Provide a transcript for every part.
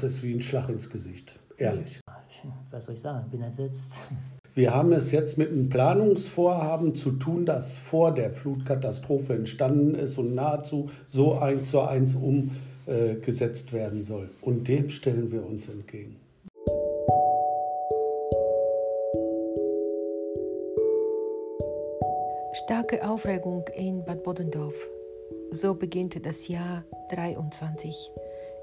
das ist wie ein Schlag ins Gesicht, ehrlich. Was soll ich sagen? Ich bin ersetzt. Wir haben es jetzt mit einem Planungsvorhaben zu tun, das vor der Flutkatastrophe entstanden ist und nahezu so eins zu eins umgesetzt werden soll. Und dem stellen wir uns entgegen. Starke Aufregung in Bad Bodendorf. So beginnt das Jahr 23.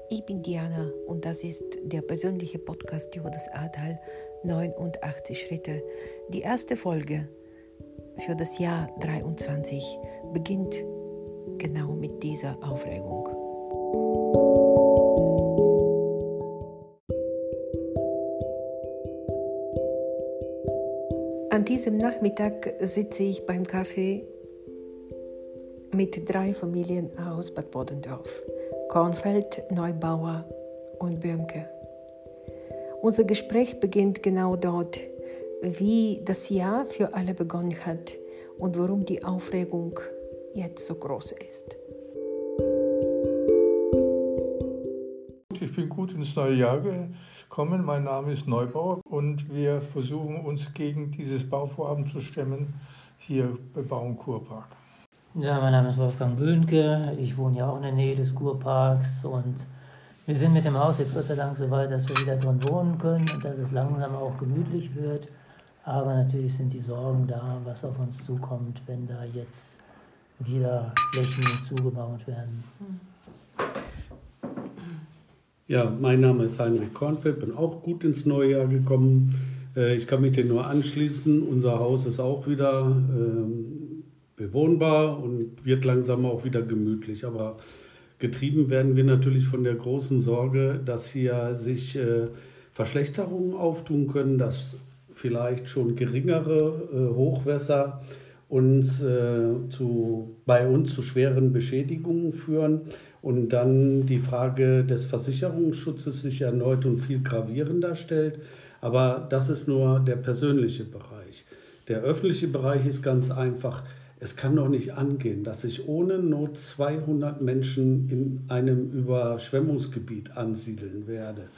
Ich bin Diana und das ist der persönliche Podcast über das Ahrtal 89 Schritte. Die erste Folge für das Jahr 23 beginnt genau mit dieser Aufregung. An diesem Nachmittag sitze ich beim Kaffee mit drei Familien aus Bad Bodendorf. Kornfeld, Neubauer und Böhmke. Unser Gespräch beginnt genau dort, wie das Jahr für alle begonnen hat und warum die Aufregung jetzt so groß ist. Ich bin gut ins neue Jahr gekommen. Mein Name ist Neubauer und wir versuchen uns gegen dieses Bauvorhaben zu stemmen hier bei Baum Kurpark. Ja, mein Name ist Wolfgang Böhnke. Ich wohne ja auch in der Nähe des Kurparks und wir sind mit dem Haus jetzt Gott sei Dank so weit, dass wir wieder drin wohnen können und dass es langsam auch gemütlich wird. Aber natürlich sind die Sorgen da, was auf uns zukommt, wenn da jetzt wieder Flächen zugebaut werden. Ja, mein Name ist Heinrich Kornfeld, bin auch gut ins neue Jahr gekommen. Äh, ich kann mich dem nur anschließen. Unser Haus ist auch wieder ähm, bewohnbar und wird langsam auch wieder gemütlich. Aber getrieben werden wir natürlich von der großen Sorge, dass hier sich äh, Verschlechterungen auftun können, dass vielleicht schon geringere äh, Hochwässer uns äh, zu, bei uns zu schweren Beschädigungen führen und dann die Frage des Versicherungsschutzes sich erneut und viel gravierender stellt. Aber das ist nur der persönliche Bereich. Der öffentliche Bereich ist ganz einfach es kann doch nicht angehen, dass ich ohne Not 200 Menschen in einem Überschwemmungsgebiet ansiedeln werde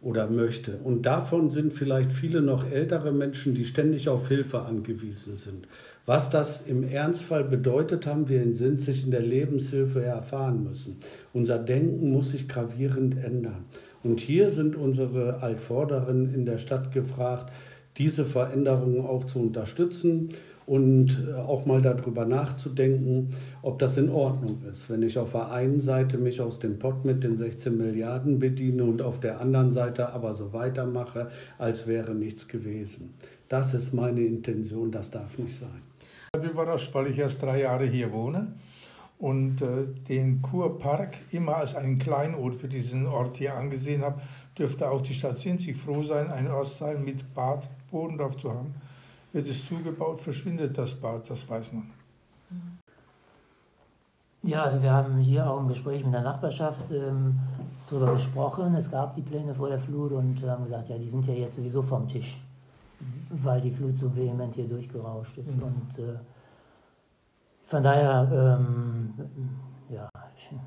oder möchte. Und davon sind vielleicht viele noch ältere Menschen, die ständig auf Hilfe angewiesen sind. Was das im Ernstfall bedeutet, haben wir in Sinzig in der Lebenshilfe erfahren müssen. Unser Denken muss sich gravierend ändern. Und hier sind unsere Altvorderen in der Stadt gefragt, diese Veränderungen auch zu unterstützen und äh, auch mal darüber nachzudenken, ob das in Ordnung ist, wenn ich auf der einen Seite mich aus dem Pott mit den 16 Milliarden bediene und auf der anderen Seite aber so weitermache, als wäre nichts gewesen. Das ist meine Intention, das darf nicht sein. Ich bin überrascht, weil ich erst drei Jahre hier wohne und äh, den Kurpark immer als einen Kleinod für diesen Ort hier angesehen habe, dürfte auch die Stadt Sinzig froh sein, einen Ortsteil mit Bad Bodendorf zu haben wird es zugebaut, verschwindet das Bad, das weiß man. Ja, also wir haben hier auch im Gespräch mit der Nachbarschaft ähm, darüber gesprochen. Es gab die Pläne vor der Flut und haben gesagt, ja, die sind ja jetzt sowieso vom Tisch, weil die Flut so vehement hier durchgerauscht ist. Mhm. Und äh, von daher, ähm, ja,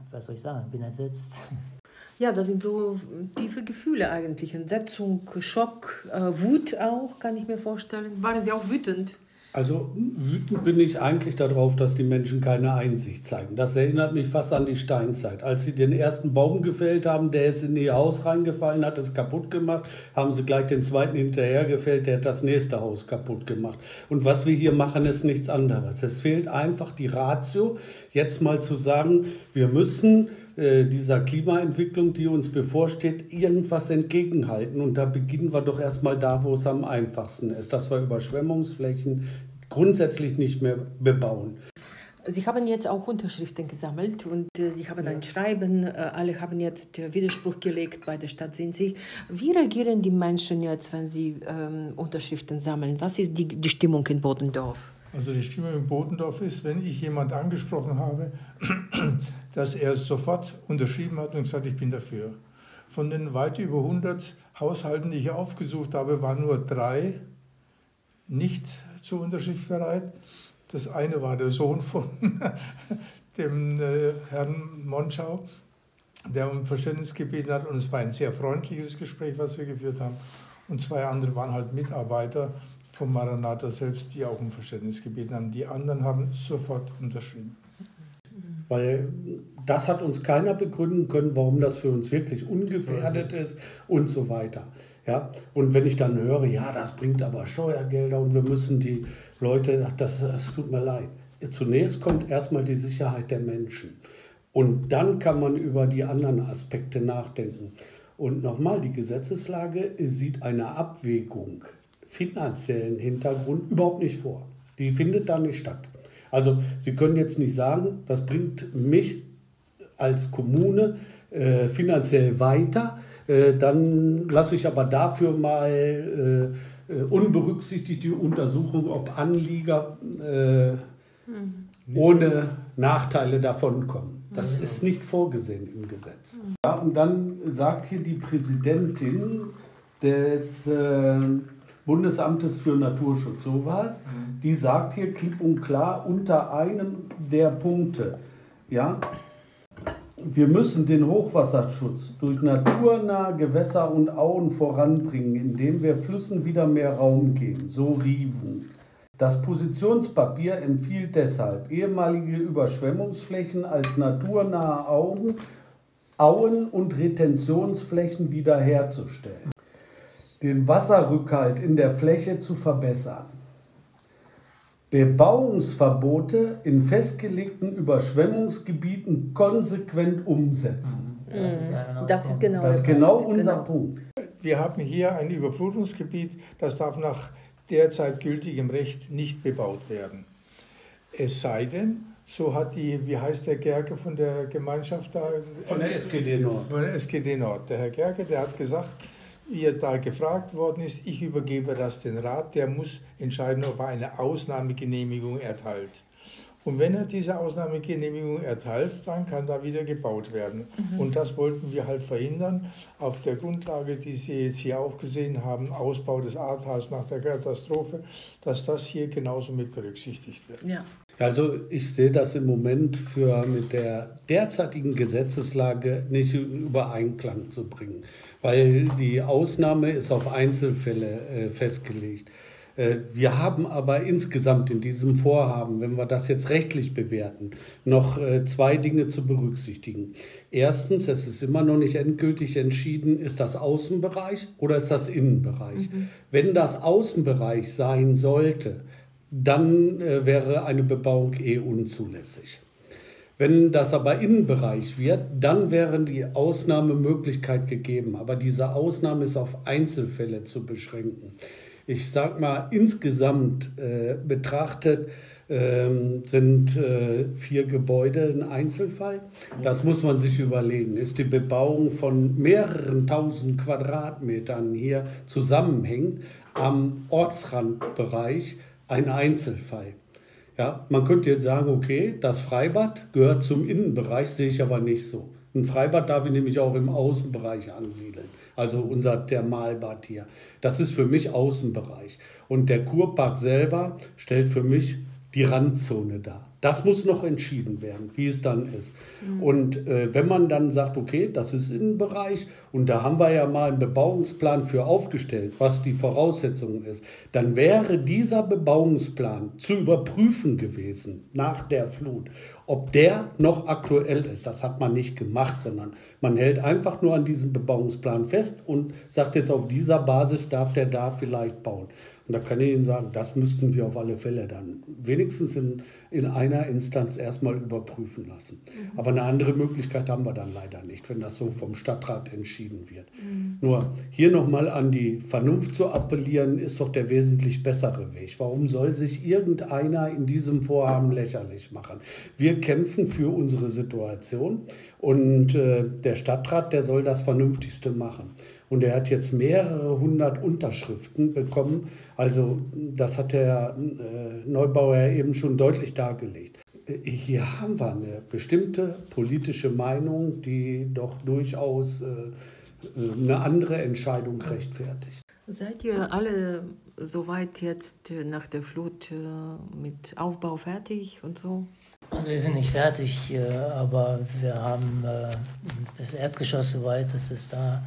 was soll ich sagen, bin ersetzt. Ja, das sind so tiefe Gefühle eigentlich. Entsetzung, Schock, äh, Wut auch, kann ich mir vorstellen. Waren Sie auch wütend? Also wütend bin ich eigentlich darauf, dass die Menschen keine Einsicht zeigen. Das erinnert mich fast an die Steinzeit. Als sie den ersten Baum gefällt haben, der ist in ihr Haus reingefallen, hat es kaputt gemacht, haben sie gleich den zweiten hinterher gefällt, der hat das nächste Haus kaputt gemacht. Und was wir hier machen, ist nichts anderes. Es fehlt einfach die Ratio, jetzt mal zu sagen, wir müssen äh, dieser Klimaentwicklung, die uns bevorsteht, irgendwas entgegenhalten. Und da beginnen wir doch erstmal da, wo es am einfachsten ist, dass wir Überschwemmungsflächen grundsätzlich nicht mehr bebauen. Sie haben jetzt auch Unterschriften gesammelt und äh, Sie haben ein Schreiben, äh, alle haben jetzt Widerspruch gelegt bei der Stadt Sinzig. Wie reagieren die Menschen jetzt, wenn sie ähm, Unterschriften sammeln? Was ist die, die Stimmung in Bodendorf? Also die Stimmung in Bodendorf ist, wenn ich jemand angesprochen habe, dass er es sofort unterschrieben hat und gesagt, ich bin dafür. Von den weit über 100 Haushalten, die ich aufgesucht habe, waren nur drei nicht zur Unterschrift bereit. Das eine war der Sohn von dem äh, Herrn Monschau. der um Verständnis gebeten hat. Und es war ein sehr freundliches Gespräch, was wir geführt haben. Und zwei andere waren halt Mitarbeiter vom Maranatha selbst, die auch um Verständnis gebeten haben. Die anderen haben sofort unterschrieben. Weil das hat uns keiner begründen können, warum das für uns wirklich ungefährdet ist und so weiter. Ja? Und wenn ich dann höre, ja, das bringt aber Steuergelder und wir müssen die Leute, das, das tut mir leid. Zunächst kommt erstmal die Sicherheit der Menschen. Und dann kann man über die anderen Aspekte nachdenken. Und nochmal, die Gesetzeslage sieht eine Abwägung finanziellen Hintergrund überhaupt nicht vor. Die findet da nicht statt. Also Sie können jetzt nicht sagen, das bringt mich als Kommune äh, finanziell weiter, äh, dann lasse ich aber dafür mal äh, äh unberücksichtigt die Untersuchung, ob Anlieger äh, mhm. ohne Nachteile davonkommen. Das ist nicht vorgesehen im Gesetz. Ja, und dann sagt hier die Präsidentin des äh, Bundesamtes für Naturschutz, sowas, mhm. die sagt hier klipp und klar unter einem der Punkte, ja, wir müssen den Hochwasserschutz durch naturnahe Gewässer und Auen voranbringen, indem wir Flüssen wieder mehr Raum geben, so Riven. Das Positionspapier empfiehlt deshalb, ehemalige Überschwemmungsflächen als naturnahe Auen, Auen und Retentionsflächen wiederherzustellen, den Wasserrückhalt in der Fläche zu verbessern, Bebauungsverbote in festgelegten Überschwemmungsgebieten konsequent umsetzen. Das ist, genau, das ist genau, das ist genau unser genau. Punkt. Wir haben hier ein Überflutungsgebiet, das darf nach derzeit gültigem Recht nicht bebaut werden. Es sei denn, so hat die, wie heißt der Gerke von der Gemeinschaft da? Von der SGD Nord. Von der SGD Nord. Der Herr Gerke, der hat gesagt, wie er da gefragt worden ist, ich übergebe das den Rat, der muss entscheiden, ob er eine Ausnahmegenehmigung erteilt. Und wenn er diese Ausnahmegenehmigung erteilt, dann kann da wieder gebaut werden. Mhm. Und das wollten wir halt verhindern, auf der Grundlage, die Sie jetzt hier auch gesehen haben, Ausbau des Ahrtals nach der Katastrophe, dass das hier genauso mit berücksichtigt wird. Ja. Also ich sehe das im Moment für mit der derzeitigen Gesetzeslage nicht in Übereinklang zu bringen, weil die Ausnahme ist auf Einzelfälle äh, festgelegt. Äh, wir haben aber insgesamt in diesem Vorhaben, wenn wir das jetzt rechtlich bewerten, noch äh, zwei Dinge zu berücksichtigen. Erstens, es ist immer noch nicht endgültig entschieden, ist das Außenbereich oder ist das Innenbereich. Mhm. Wenn das Außenbereich sein sollte, dann äh, wäre eine Bebauung eh unzulässig. Wenn das aber Innenbereich wird, dann wäre die Ausnahmemöglichkeit gegeben. Aber diese Ausnahme ist auf Einzelfälle zu beschränken ich sag mal, insgesamt äh, betrachtet ähm, sind äh, vier Gebäude ein Einzelfall. Das muss man sich überlegen. Ist die Bebauung von mehreren tausend Quadratmetern hier zusammenhängt am Ortsrandbereich ein Einzelfall? Ja, man könnte jetzt sagen, okay, das Freibad gehört zum Innenbereich, sehe ich aber nicht so. Ein Freibad darf ich nämlich auch im Außenbereich ansiedeln also unser Thermalbad hier. Das ist für mich Außenbereich. Und der Kurpark selber stellt für mich die Randzone dar. Das muss noch entschieden werden, wie es dann ist. Mhm. Und äh, wenn man dann sagt, okay, das ist Innenbereich und da haben wir ja mal einen Bebauungsplan für aufgestellt, was die Voraussetzung ist, dann wäre dieser Bebauungsplan zu überprüfen gewesen nach der Flut, ob der noch aktuell ist. Das hat man nicht gemacht, sondern man hält einfach nur an diesem Bebauungsplan fest und sagt jetzt auf dieser Basis darf der da vielleicht bauen. Und da kann ich Ihnen sagen, das müssten wir auf alle Fälle dann wenigstens in, in einer Instanz erstmal überprüfen lassen. Mhm. Aber eine andere Möglichkeit haben wir dann leider nicht, wenn das so vom Stadtrat entschieden wird. Mhm. Nur hier nochmal an die Vernunft zu appellieren, ist doch der wesentlich bessere Weg. Warum soll sich irgendeiner in diesem Vorhaben lächerlich machen? Wir kämpfen für unsere Situation und äh, der Stadtrat, der soll das Vernünftigste machen. Und er hat jetzt mehrere hundert Unterschriften bekommen. Also das hat der äh, Neubauer eben schon deutlich dargelegt. Hier haben wir eine bestimmte politische Meinung, die doch durchaus äh, eine andere Entscheidung rechtfertigt. Seid ihr alle soweit jetzt nach der Flut äh, mit Aufbau fertig und so? Also wir sind nicht fertig, äh, aber wir haben äh, das Erdgeschoss soweit, dass es da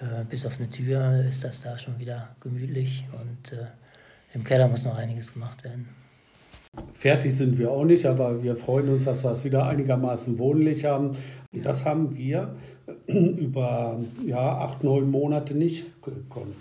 äh, bis auf eine Tür ist das da schon wieder gemütlich und im Keller muss noch einiges gemacht werden. Fertig sind wir auch nicht, aber wir freuen uns, dass wir es wieder einigermaßen wohnlich haben. Das haben wir über ja, acht, neun Monate nicht gekonnt.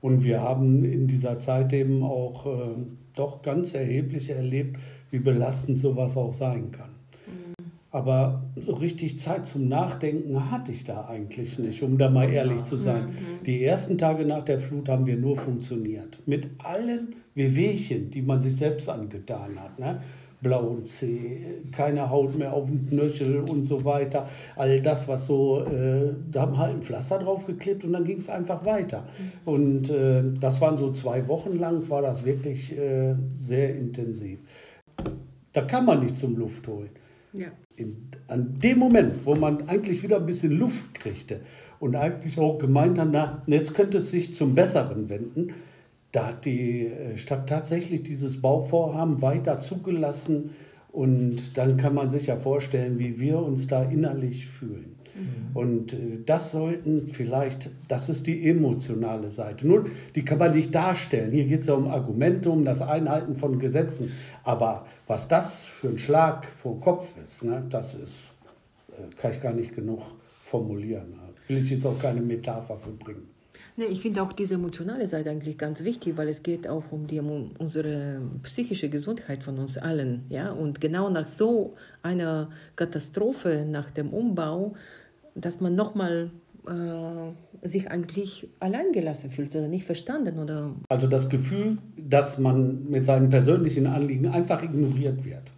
Und wir haben in dieser Zeit eben auch äh, doch ganz erheblich erlebt, wie belastend sowas auch sein kann. Mhm. Aber so richtig Zeit zum Nachdenken hatte ich da eigentlich nicht, um da mal ehrlich zu sein. Mhm. Die ersten Tage nach der Flut haben wir nur funktioniert. Mit allen Wehwehchen, die man sich selbst angetan hat. Ne? blauen Zeh, keine Haut mehr auf dem Knöchel und so weiter. All das, was so, äh, da haben halt ein Pflaster draufgeklebt und dann ging es einfach weiter. Mhm. Und äh, das waren so zwei Wochen lang, war das wirklich äh, sehr intensiv. Da kann man nicht zum Luft holen. Ja. In, an dem Moment, wo man eigentlich wieder ein bisschen Luft kriegte und eigentlich auch gemeint hat, na, jetzt könnte es sich zum Besseren wenden, da hat die äh, Stadt tatsächlich dieses Bauvorhaben weiter zugelassen und dann kann man sich ja vorstellen, wie wir uns da innerlich fühlen. Mhm. Und äh, das sollten vielleicht, das ist die emotionale Seite. Nur, die kann man nicht darstellen. Hier geht es ja um Argumente, um das Einhalten von Gesetzen. Aber was das für ein Schlag vor Kopf ist, ne, das ist, äh, kann ich gar nicht genug formulieren. Will ich jetzt auch keine Metapher für bringen. Nee, ich finde auch diese emotionale Seite eigentlich ganz wichtig, weil es geht auch um, die, um unsere psychische Gesundheit von uns allen. Ja? Und genau nach so einer Katastrophe, nach dem Umbau, dass man nochmal äh, sich eigentlich alleingelassen fühlt oder nicht verstanden. Oder also das Gefühl, dass man mit seinen persönlichen Anliegen einfach ignoriert wird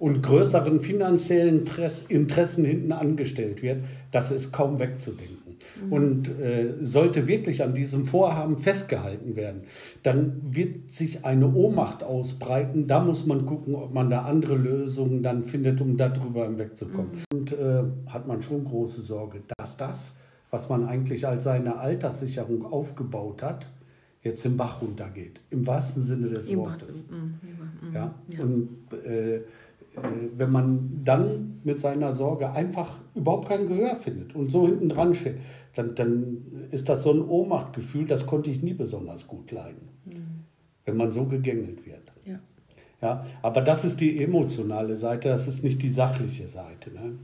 und größeren finanziellen Interessen hinten angestellt wird, das ist kaum wegzudenken. Mhm. Und äh, sollte wirklich an diesem Vorhaben festgehalten werden, dann wird sich eine Ohnmacht ausbreiten. Da muss man gucken, ob man da andere Lösungen dann findet, um darüber hinwegzukommen. Mhm. Und äh, hat man schon große Sorge, dass das, was man eigentlich als seine Alterssicherung aufgebaut hat, jetzt im Bach runtergeht. Im wahrsten Sinne des Im Wortes. Mhm. Mhm. Ja? ja? Und äh, wenn man dann mit seiner Sorge einfach überhaupt kein Gehör findet und so hinten dran steht, dann, dann ist das so ein Ohnmachtgefühl, das konnte ich nie besonders gut leiden, mhm. wenn man so gegängelt wird. Ja. Ja, aber das ist die emotionale Seite, das ist nicht die sachliche Seite. Ne?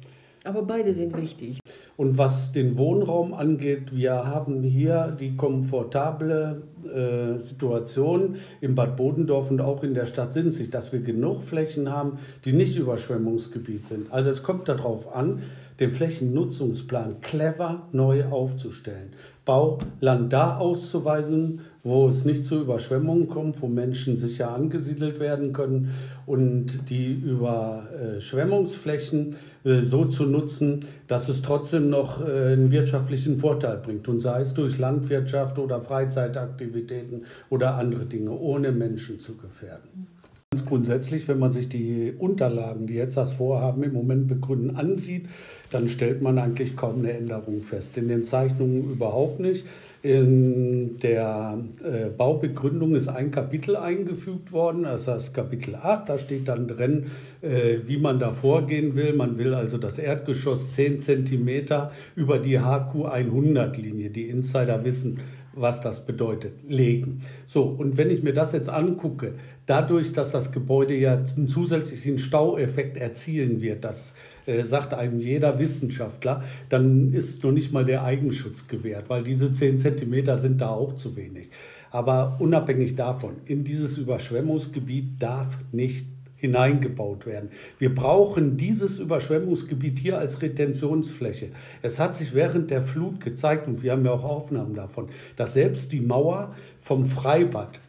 Aber beide sind wichtig. Und was den Wohnraum angeht, wir haben hier die komfortable äh, Situation im Bad Bodendorf und auch in der Stadt Sinzig, dass wir genug Flächen haben, die nicht Überschwemmungsgebiet sind. Also es kommt darauf an, den Flächennutzungsplan clever neu aufzustellen. Bauland da auszuweisen, wo es nicht zu Überschwemmungen kommt, wo Menschen sicher angesiedelt werden können und die Überschwemmungsflächen so zu nutzen, dass es trotzdem noch äh, einen wirtschaftlichen Vorteil bringt. Und sei es durch Landwirtschaft oder Freizeitaktivitäten oder andere Dinge, ohne Menschen zu gefährden. Ganz grundsätzlich, wenn man sich die Unterlagen, die jetzt das Vorhaben im Moment begründen, ansieht, dann stellt man eigentlich kaum eine Änderung fest. In den Zeichnungen überhaupt nicht. In der äh, Baubegründung ist ein Kapitel eingefügt worden, das heißt Kapitel 8, da steht dann drin, äh, wie man da vorgehen will. Man will also das Erdgeschoss 10 cm über die HQ 100-Linie. Die Insider wissen, was das bedeutet, legen. So, und wenn ich mir das jetzt angucke, dadurch, dass das Gebäude ja einen zusätzlichen Staueffekt erzielen wird, das äh, sagt einem jeder Wissenschaftler, dann ist noch nicht mal der Eigenschutz gewährt, weil diese 10 Zentimeter sind da auch zu wenig. Aber unabhängig davon, in dieses Überschwemmungsgebiet darf nicht hineingebaut werden. Wir brauchen dieses Überschwemmungsgebiet hier als Retentionsfläche. Es hat sich während der Flut gezeigt, und wir haben ja auch Aufnahmen davon, dass selbst die Mauer vom Freibad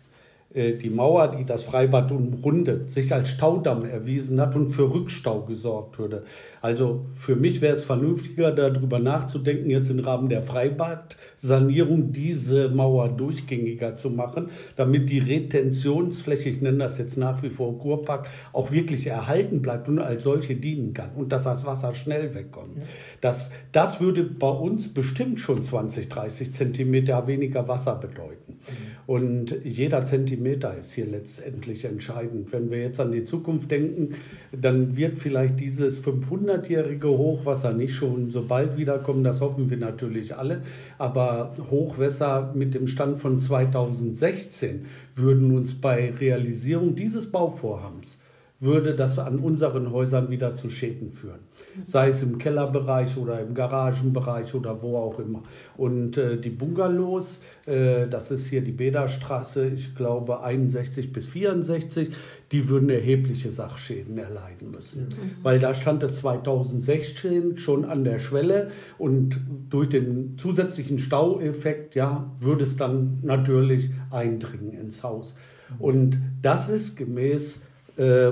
die Mauer, die das Freibad umrundet, sich als Staudamm erwiesen hat und für Rückstau gesorgt würde. Also für mich wäre es vernünftiger, darüber nachzudenken, jetzt im Rahmen der Freibadsanierung diese Mauer durchgängiger zu machen, damit die Retentionsfläche, ich nenne das jetzt nach wie vor Kurpark, auch wirklich erhalten bleibt und als solche dienen kann und dass das Wasser schnell wegkommt. Ja. Das, das würde bei uns bestimmt schon 20, 30 Zentimeter weniger Wasser bedeuten. Und jeder Zentimeter ist hier letztendlich entscheidend. Wenn wir jetzt an die Zukunft denken, dann wird vielleicht dieses 500-jährige Hochwasser nicht schon so bald wiederkommen. Das hoffen wir natürlich alle. Aber Hochwässer mit dem Stand von 2016 würden uns bei Realisierung dieses Bauvorhabens würde das an unseren Häusern wieder zu Schäden führen. Sei es im Kellerbereich oder im Garagenbereich oder wo auch immer. Und äh, die Bungalows, äh, das ist hier die Bäderstraße, ich glaube 61 bis 64, die würden erhebliche Sachschäden erleiden müssen. Mhm. Weil da stand es 2016 schon an der Schwelle und durch den zusätzlichen Staueffekt ja, würde es dann natürlich eindringen ins Haus. Und das ist gemäß äh,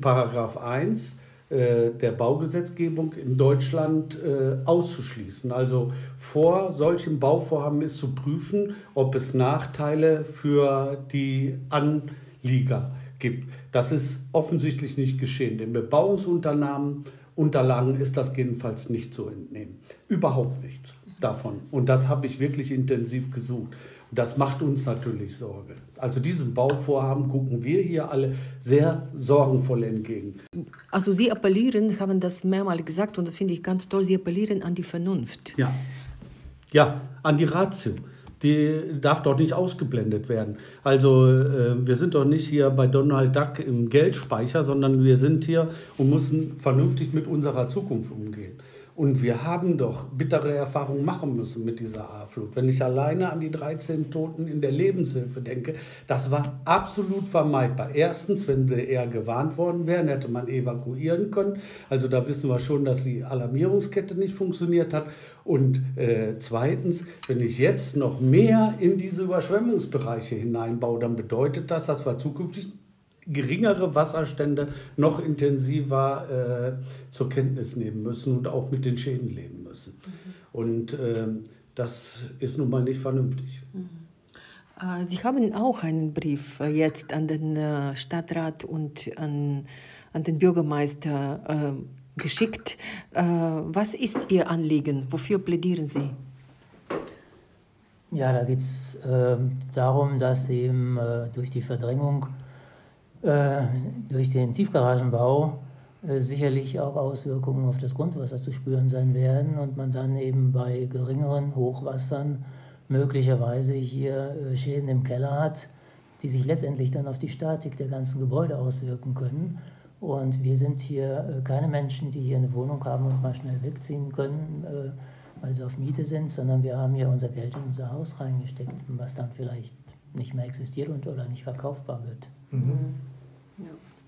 Paragraph 1 äh, der Baugesetzgebung in Deutschland äh, auszuschließen. Also vor solchem Bauvorhaben ist zu prüfen, ob es Nachteile für die Anlieger gibt. Das ist offensichtlich nicht geschehen. Den Bebauungsunterlagen Unterlagen ist das jedenfalls nicht zu entnehmen. Überhaupt nichts davon. Und das habe ich wirklich intensiv gesucht. Das macht uns natürlich Sorge. Also diesem Bauvorhaben gucken wir hier alle sehr sorgenvoll entgegen. Also Sie appellieren, haben das mehrmals gesagt und das finde ich ganz toll, Sie appellieren an die Vernunft. Ja, ja an die Ratio. Die darf doch nicht ausgeblendet werden. Also äh, wir sind doch nicht hier bei Donald Duck im Geldspeicher, sondern wir sind hier und müssen vernünftig mit unserer Zukunft umgehen. Und wir haben doch bittere Erfahrungen machen müssen mit dieser A-Flut. Wenn ich alleine an die 13 Toten in der Lebenshilfe denke, das war absolut vermeidbar. Erstens, wenn sie eher gewarnt worden wären, hätte man evakuieren können. Also da wissen wir schon, dass die Alarmierungskette nicht funktioniert hat. Und äh, zweitens, wenn ich jetzt noch mehr in diese Überschwemmungsbereiche hineinbaue, dann bedeutet das, dass wir zukünftig geringere Wasserstände noch intensiver äh, zur Kenntnis nehmen müssen und auch mit den Schäden leben müssen. Mhm. Und äh, das ist nun mal nicht vernünftig. Mhm. Äh, Sie haben auch einen Brief äh, jetzt an den äh, Stadtrat und an, an den Bürgermeister geschickt. Was ist Ihr Anliegen? Wofür plädieren Sie? Ja, da geht es äh, darum, dass eben äh, durch die Verdrängung äh, durch den Tiefgaragenbau äh, sicherlich auch Auswirkungen auf das Grundwasser zu spüren sein werden und man dann eben bei geringeren Hochwassern möglicherweise hier äh, Schäden im Keller hat, die sich letztendlich dann auf die Statik der ganzen Gebäude auswirken können. Und wir sind hier keine Menschen, die hier eine Wohnung haben und mal schnell wegziehen können, weil sie auf Miete sind, sondern wir haben hier unser Geld in unser Haus reingesteckt, was dann vielleicht nicht mehr existiert und oder nicht verkaufbar wird. Mhm.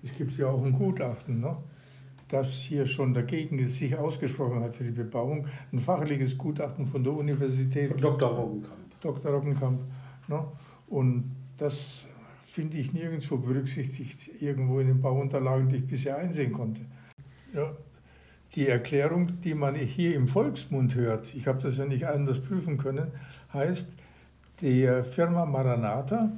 Es gibt ja auch ein Gutachten, ne? das hier schon dagegen sich ausgesprochen hat für die Bebauung. Ein fachliches Gutachten von der Universität. Von Dr. Roggenkamp. Dr. Roggenkamp. Ne? Und das finde ich nirgendwo berücksichtigt, irgendwo in den Bauunterlagen, die ich bisher einsehen konnte. Ja, die Erklärung, die man hier im Volksmund hört, ich habe das ja nicht anders prüfen können, heißt, die Firma Maranata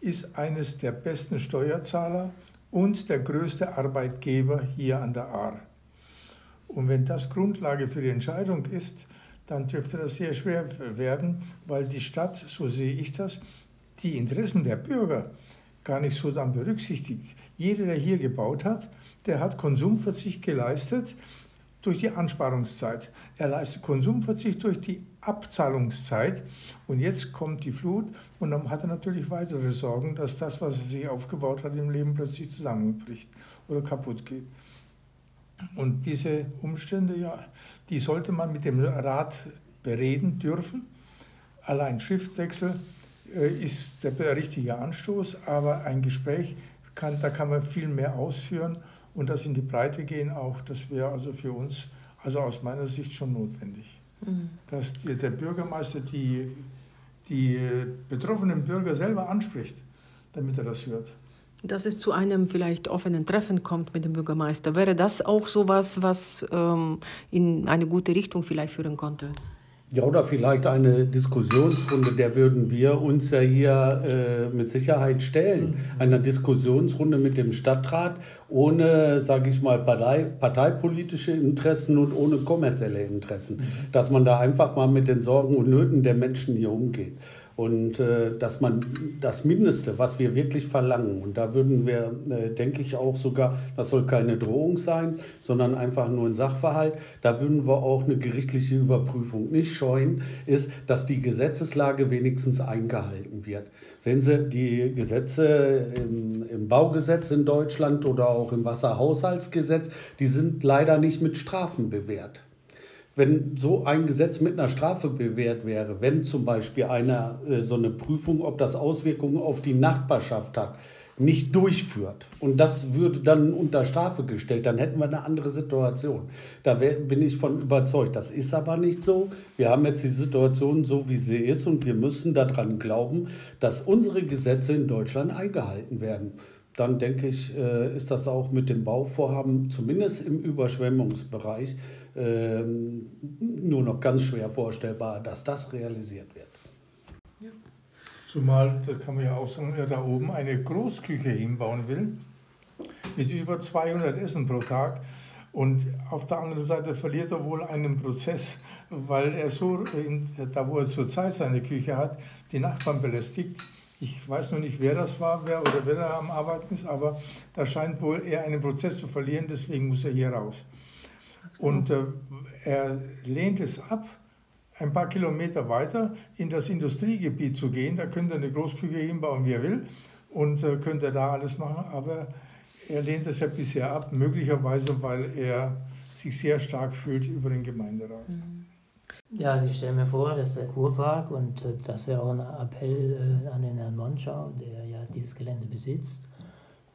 ist eines der besten Steuerzahler und der größte Arbeitgeber hier an der Ahr. Und wenn das Grundlage für die Entscheidung ist, dann dürfte das sehr schwer werden, weil die Stadt, so sehe ich das, die Interessen der Bürger gar nicht so dann berücksichtigt. Jeder, der hier gebaut hat, der hat Konsumverzicht geleistet durch die Ansparungszeit. Er leistet Konsumverzicht durch die Abzahlungszeit. Und jetzt kommt die Flut und dann hat er natürlich weitere Sorgen, dass das, was er sich aufgebaut hat im Leben, plötzlich zusammenbricht oder kaputt geht. Und diese Umstände, ja, die sollte man mit dem Rat bereden dürfen. Allein Schriftwechsel äh, ist der richtige Anstoß, aber ein Gespräch, kann, da kann man viel mehr ausführen und das in die Breite gehen auch, das wäre also für uns, also aus meiner Sicht schon notwendig. Mhm. Dass die, der Bürgermeister die, die betroffenen Bürger selber anspricht, damit er das hört. Dass es zu einem vielleicht offenen Treffen kommt mit dem Bürgermeister. Wäre das auch so was, was ähm, in eine gute Richtung vielleicht führen konnte? Ja, oder vielleicht eine Diskussionsrunde, der würden wir uns ja hier äh, mit Sicherheit stellen. Eine Diskussionsrunde mit dem Stadtrat ohne, sage ich mal, Partei, parteipolitische Interessen und ohne kommerzielle Interessen. Dass man da einfach mal mit den Sorgen und Nöten der Menschen hier umgeht. Und äh, dass man das Mindeste, was wir wirklich verlangen, und da würden wir, äh, denke ich auch sogar, das soll keine Drohung sein, sondern einfach nur ein Sachverhalt, da würden wir auch eine gerichtliche Überprüfung nicht scheuen, ist, dass die Gesetzeslage wenigstens eingehalten wird. Sehen Sie, die Gesetze im, im Baugesetz in Deutschland oder auch im Wasserhaushaltsgesetz, die sind leider nicht mit Strafen bewährt wenn so ein Gesetz mit einer Strafe bewährt wäre, wenn zum Beispiel einer äh, so eine Prüfung, ob das Auswirkungen auf die Nachbarschaft hat, nicht durchführt und das würde dann unter Strafe gestellt, dann hätten wir eine andere Situation. Da wär, bin ich von überzeugt. Das ist aber nicht so. Wir haben jetzt die Situation so, wie sie ist und wir müssen daran glauben, dass unsere Gesetze in Deutschland eingehalten werden dann denke ich, äh, ist das auch mit dem Bauvorhaben, zumindest im Überschwemmungsbereich, nur noch ganz schwer vorstellbar, dass das realisiert wird. Zumal, da kann man ja auch sagen, er da oben eine Großküche hinbauen will, mit über 200 Essen pro Tag. Und auf der anderen Seite verliert er wohl einen Prozess, weil er so, da wo er zurzeit seine Küche hat, die Nachbarn belästigt. Ich weiß noch nicht, wer das war wer oder wer da am Arbeiten ist, aber da scheint wohl er einen Prozess zu verlieren, deswegen muss er hier raus. Und äh, er lehnt es ab, ein paar Kilometer weiter in das Industriegebiet zu gehen. Da könnte er eine Großküche hinbauen, wie er will, und äh, könnte da alles machen. Aber er lehnt es ja bisher ab, möglicherweise, weil er sich sehr stark fühlt über den Gemeinderat. Mhm. Ja, also ich stelle mir vor, dass der Kurpark, und äh, das wäre auch ein Appell äh, an den Herrn Monschau, der ja dieses Gelände besitzt,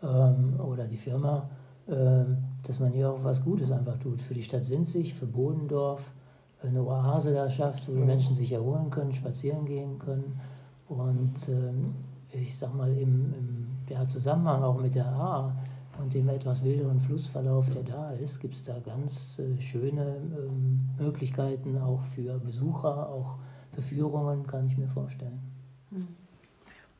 ähm, oder die Firma, dass man hier auch was Gutes einfach tut. Für die Stadt Sinzig, für Bodendorf, eine Oase da schafft, wo die Menschen sich erholen können, spazieren gehen können. Und ähm, ich sag mal, im, im ja, Zusammenhang auch mit der A und dem etwas wilderen Flussverlauf, der da ist, gibt es da ganz äh, schöne ähm, Möglichkeiten auch für Besucher, auch für Führungen, kann ich mir vorstellen.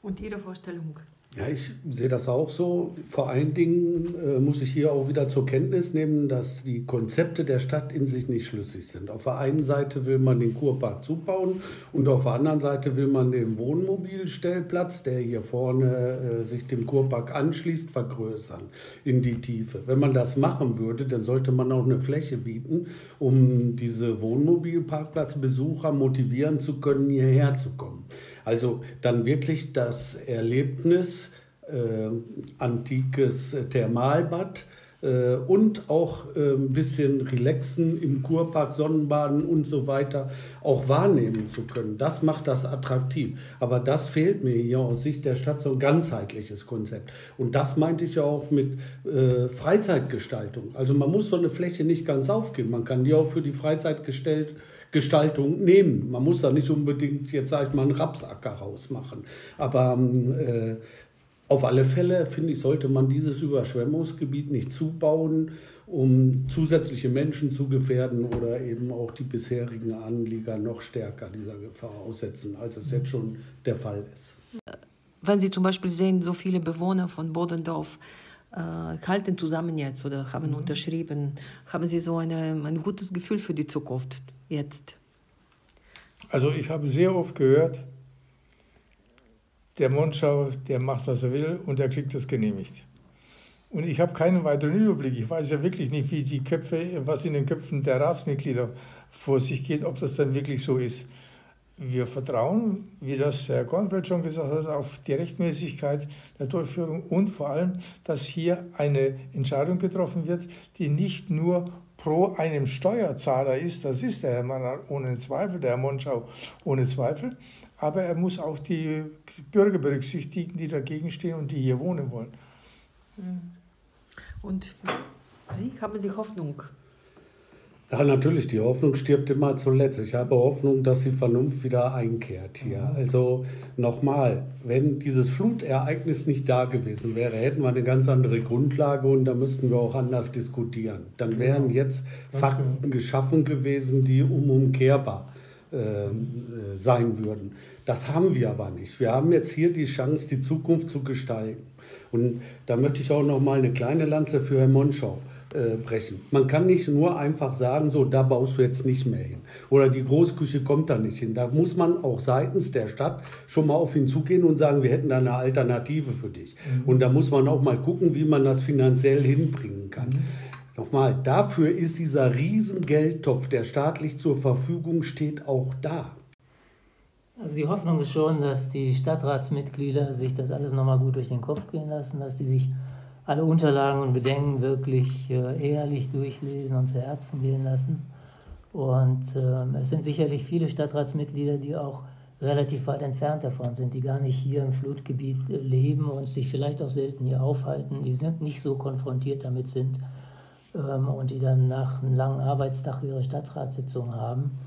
Und Ihre Vorstellung? Ja, ich sehe das auch so. Vor allen Dingen äh, muss ich hier auch wieder zur Kenntnis nehmen, dass die Konzepte der Stadt in sich nicht schlüssig sind. Auf der einen Seite will man den Kurpark zubauen und auf der anderen Seite will man den Wohnmobilstellplatz, der hier vorne äh, sich dem Kurpark anschließt, vergrößern in die Tiefe. Wenn man das machen würde, dann sollte man auch eine Fläche bieten, um diese Wohnmobilparkplatzbesucher motivieren zu können, hierher zu kommen. Also dann wirklich das Erlebnis, äh, antikes Thermalbad äh, und auch äh, ein bisschen relaxen im Kurpark, Sonnenbaden und so weiter auch wahrnehmen zu können. Das macht das attraktiv. Aber das fehlt mir hier aus Sicht der Stadt so ein ganzheitliches Konzept. Und das meinte ich ja auch mit äh, Freizeitgestaltung. Also man muss so eine Fläche nicht ganz aufgeben. Man kann die auch für die Freizeit gestellt Gestaltung nehmen. Man muss da nicht unbedingt, jetzt sage ich mal, einen Rapsacker rausmachen. Aber äh, auf alle Fälle, finde ich, sollte man dieses Überschwemmungsgebiet nicht zubauen, um zusätzliche Menschen zu gefährden oder eben auch die bisherigen Anlieger noch stärker dieser Gefahr aussetzen, als es jetzt schon der Fall ist. Wenn Sie zum Beispiel sehen, so viele Bewohner von Bodendorf halten zusammen jetzt oder haben mhm. unterschrieben, haben Sie so eine, ein gutes Gefühl für die Zukunft? jetzt? Also ich habe sehr oft gehört, der Mondschau, der macht, was er will und der kriegt das genehmigt. Und ich habe keinen weiteren Überblick. Ich weiß ja wirklich nicht, wie die Köpfe, was in den Köpfen der Ratsmitglieder vor sich geht, ob das dann wirklich so ist. Wir vertrauen, wie das Herr Kornfeld schon gesagt hat, auf die Rechtmäßigkeit der Durchführung und vor allem, dass hier eine Entscheidung getroffen wird, die nicht nur pro einem Steuerzahler ist, das ist der Herr Mann ohne Zweifel, der Herr Monschau ohne Zweifel, aber er muss auch die Bürger berücksichtigen, die dagegen stehen und die hier wohnen wollen. Mhm. Und Sie haben Sie Hoffnung? Ja, natürlich, die Hoffnung stirbt immer zuletzt. Ich habe Hoffnung, dass die Vernunft wieder einkehrt hier. Mhm. Also nochmal, wenn dieses Flutereignis nicht da gewesen wäre, hätten wir eine ganz andere Grundlage und da müssten wir auch anders diskutieren. Dann wären jetzt Fakten geschaffen gewesen, die unumkehrbar ähm, äh, sein würden. Das haben wir aber nicht. Wir haben jetzt hier die Chance, die Zukunft zu gestalten. Und da möchte ich auch noch mal eine kleine Lanze für Herrn Monschau äh, brechen. Man kann nicht nur einfach sagen, so, da baust du jetzt nicht mehr hin. Oder die Großküche kommt da nicht hin. Da muss man auch seitens der Stadt schon mal auf ihn zugehen und sagen, wir hätten da eine Alternative für dich. Mhm. Und da muss man auch mal gucken, wie man das finanziell hinbringen kann. Mhm. Nochmal, dafür ist dieser Riesengeldtopf, der staatlich zur Verfügung steht, auch da. Also die Hoffnung ist schon, dass die Stadtratsmitglieder sich das alles nochmal gut durch den Kopf gehen lassen, dass die sich alle Unterlagen und Bedenken wirklich äh, ehrlich durchlesen und zu Herzen gehen lassen. Und äh, es sind sicherlich viele Stadtratsmitglieder, die auch relativ weit entfernt davon sind, die gar nicht hier im Flutgebiet äh, leben und sich vielleicht auch selten hier aufhalten, die sind nicht so konfrontiert damit sind ähm, und die dann nach einem langen Arbeitstag ihre Stadtratssitzung haben.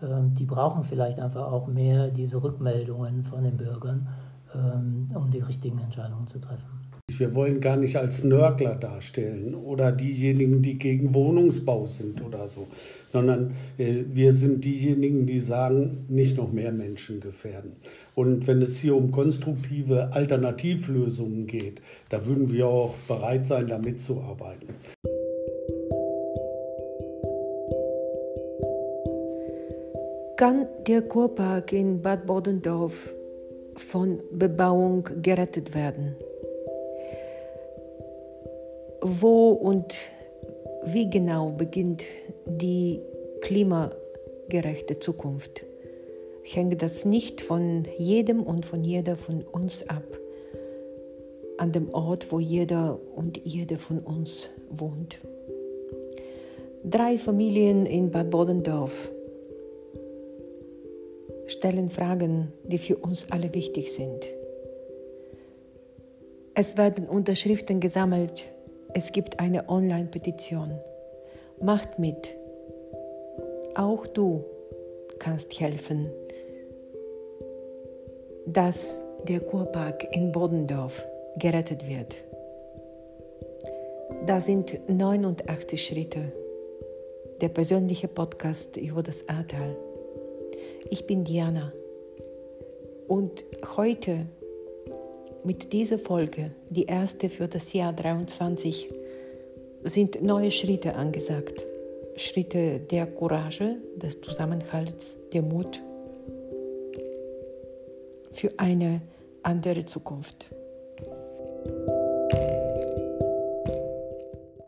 Ähm, die brauchen vielleicht einfach auch mehr diese Rückmeldungen von den Bürgern, ähm, um die richtigen Entscheidungen zu treffen. Wir wollen gar nicht als Nörgler darstellen oder diejenigen, die gegen Wohnungsbau sind oder so, sondern äh, wir sind diejenigen, die sagen, nicht noch mehr Menschen gefährden. Und wenn es hier um konstruktive Alternativlösungen geht, da würden wir auch bereit sein, da mitzuarbeiten. Kann der Kurpark in Bad Bodendorf von Bebauung gerettet werden? Wo und wie genau beginnt die klimagerechte Zukunft? Hängt das nicht von jedem und von jeder von uns ab, an dem Ort, wo jeder und jede von uns wohnt. Drei Familien in Bad Bodendorf stellen Fragen, die für uns alle wichtig sind. Es werden Unterschriften gesammelt es gibt eine Online-Petition. Macht mit. Auch du kannst helfen, dass der Kurpark in Bodendorf gerettet wird. Das sind 89 Schritte. Der persönliche Podcast über das Ahrtal. Ich bin Diana und heute mit dieser Folge, die erste für das Jahr 23, sind neue Schritte angesagt. Schritte der Courage, des Zusammenhalts, der Mut für eine andere Zukunft.